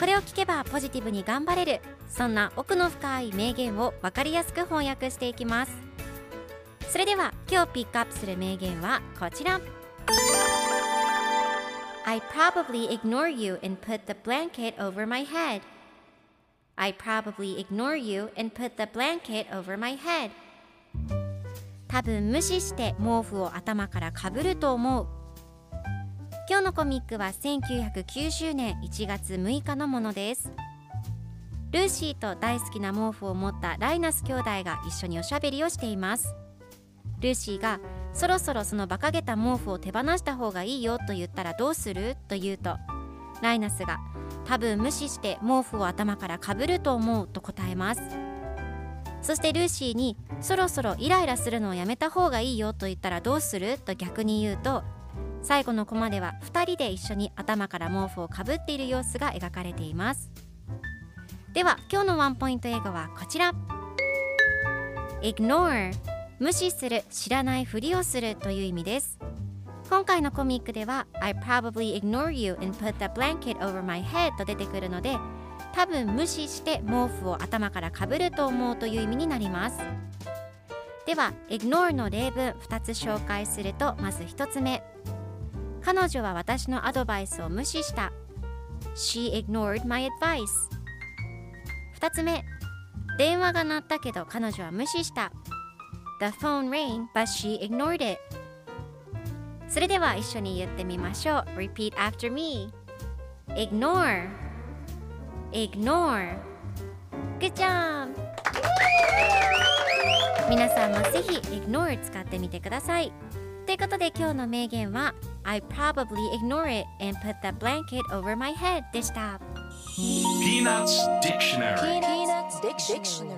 これを聞けばポジティブに頑張れるそんな奥の深い名言を分かりやすく翻訳していきますそれでは今日ピックアップする名言はこちら I probably ignore you and put the blanket over my head I probably ignore you and put the blanket over my head 多分無視して毛布を頭からかぶると思う今日のコミックは1990年1月6日のものです。ルーシーと大好きな毛布を持ったライナス兄弟が一緒におしゃべりをしています。ルーシーがそろそろその馬鹿げた毛布を手放した方がいいよと言ったらどうする？と言うとライナスが多分無視して毛布を頭からかぶると思うと答えます。そしてルーシーにそろそろイライラするのをやめた方がいいよと言ったらどうする？と逆に言うと最後のコマでは2人で一緒に頭から毛布をかぶっている様子が描かれています。では今日のワンポイント英語はこちら。Ignore 無視する知らないふりをするという意味です。今回のコミックでは I probably ignore you and put the blanket over my head と出てくるので多分無視して毛布を頭からかぶると思うという意味になります。では ignore の例文2つ紹介するとまず1つ目。彼女は私のアドバイスを無視した She ignored my advice 2つ目電話が鳴ったけど彼女は無視した The phone rang but she ignored it それでは一緒に言ってみましょう Repeat after me Ignore Ignore Good job 皆さんもぜひ Ignore 使ってみてくださいということで今日の名言は I probably ignore it and put the blanket over my head でした Peanuts Dictionary Peanuts Dictionary.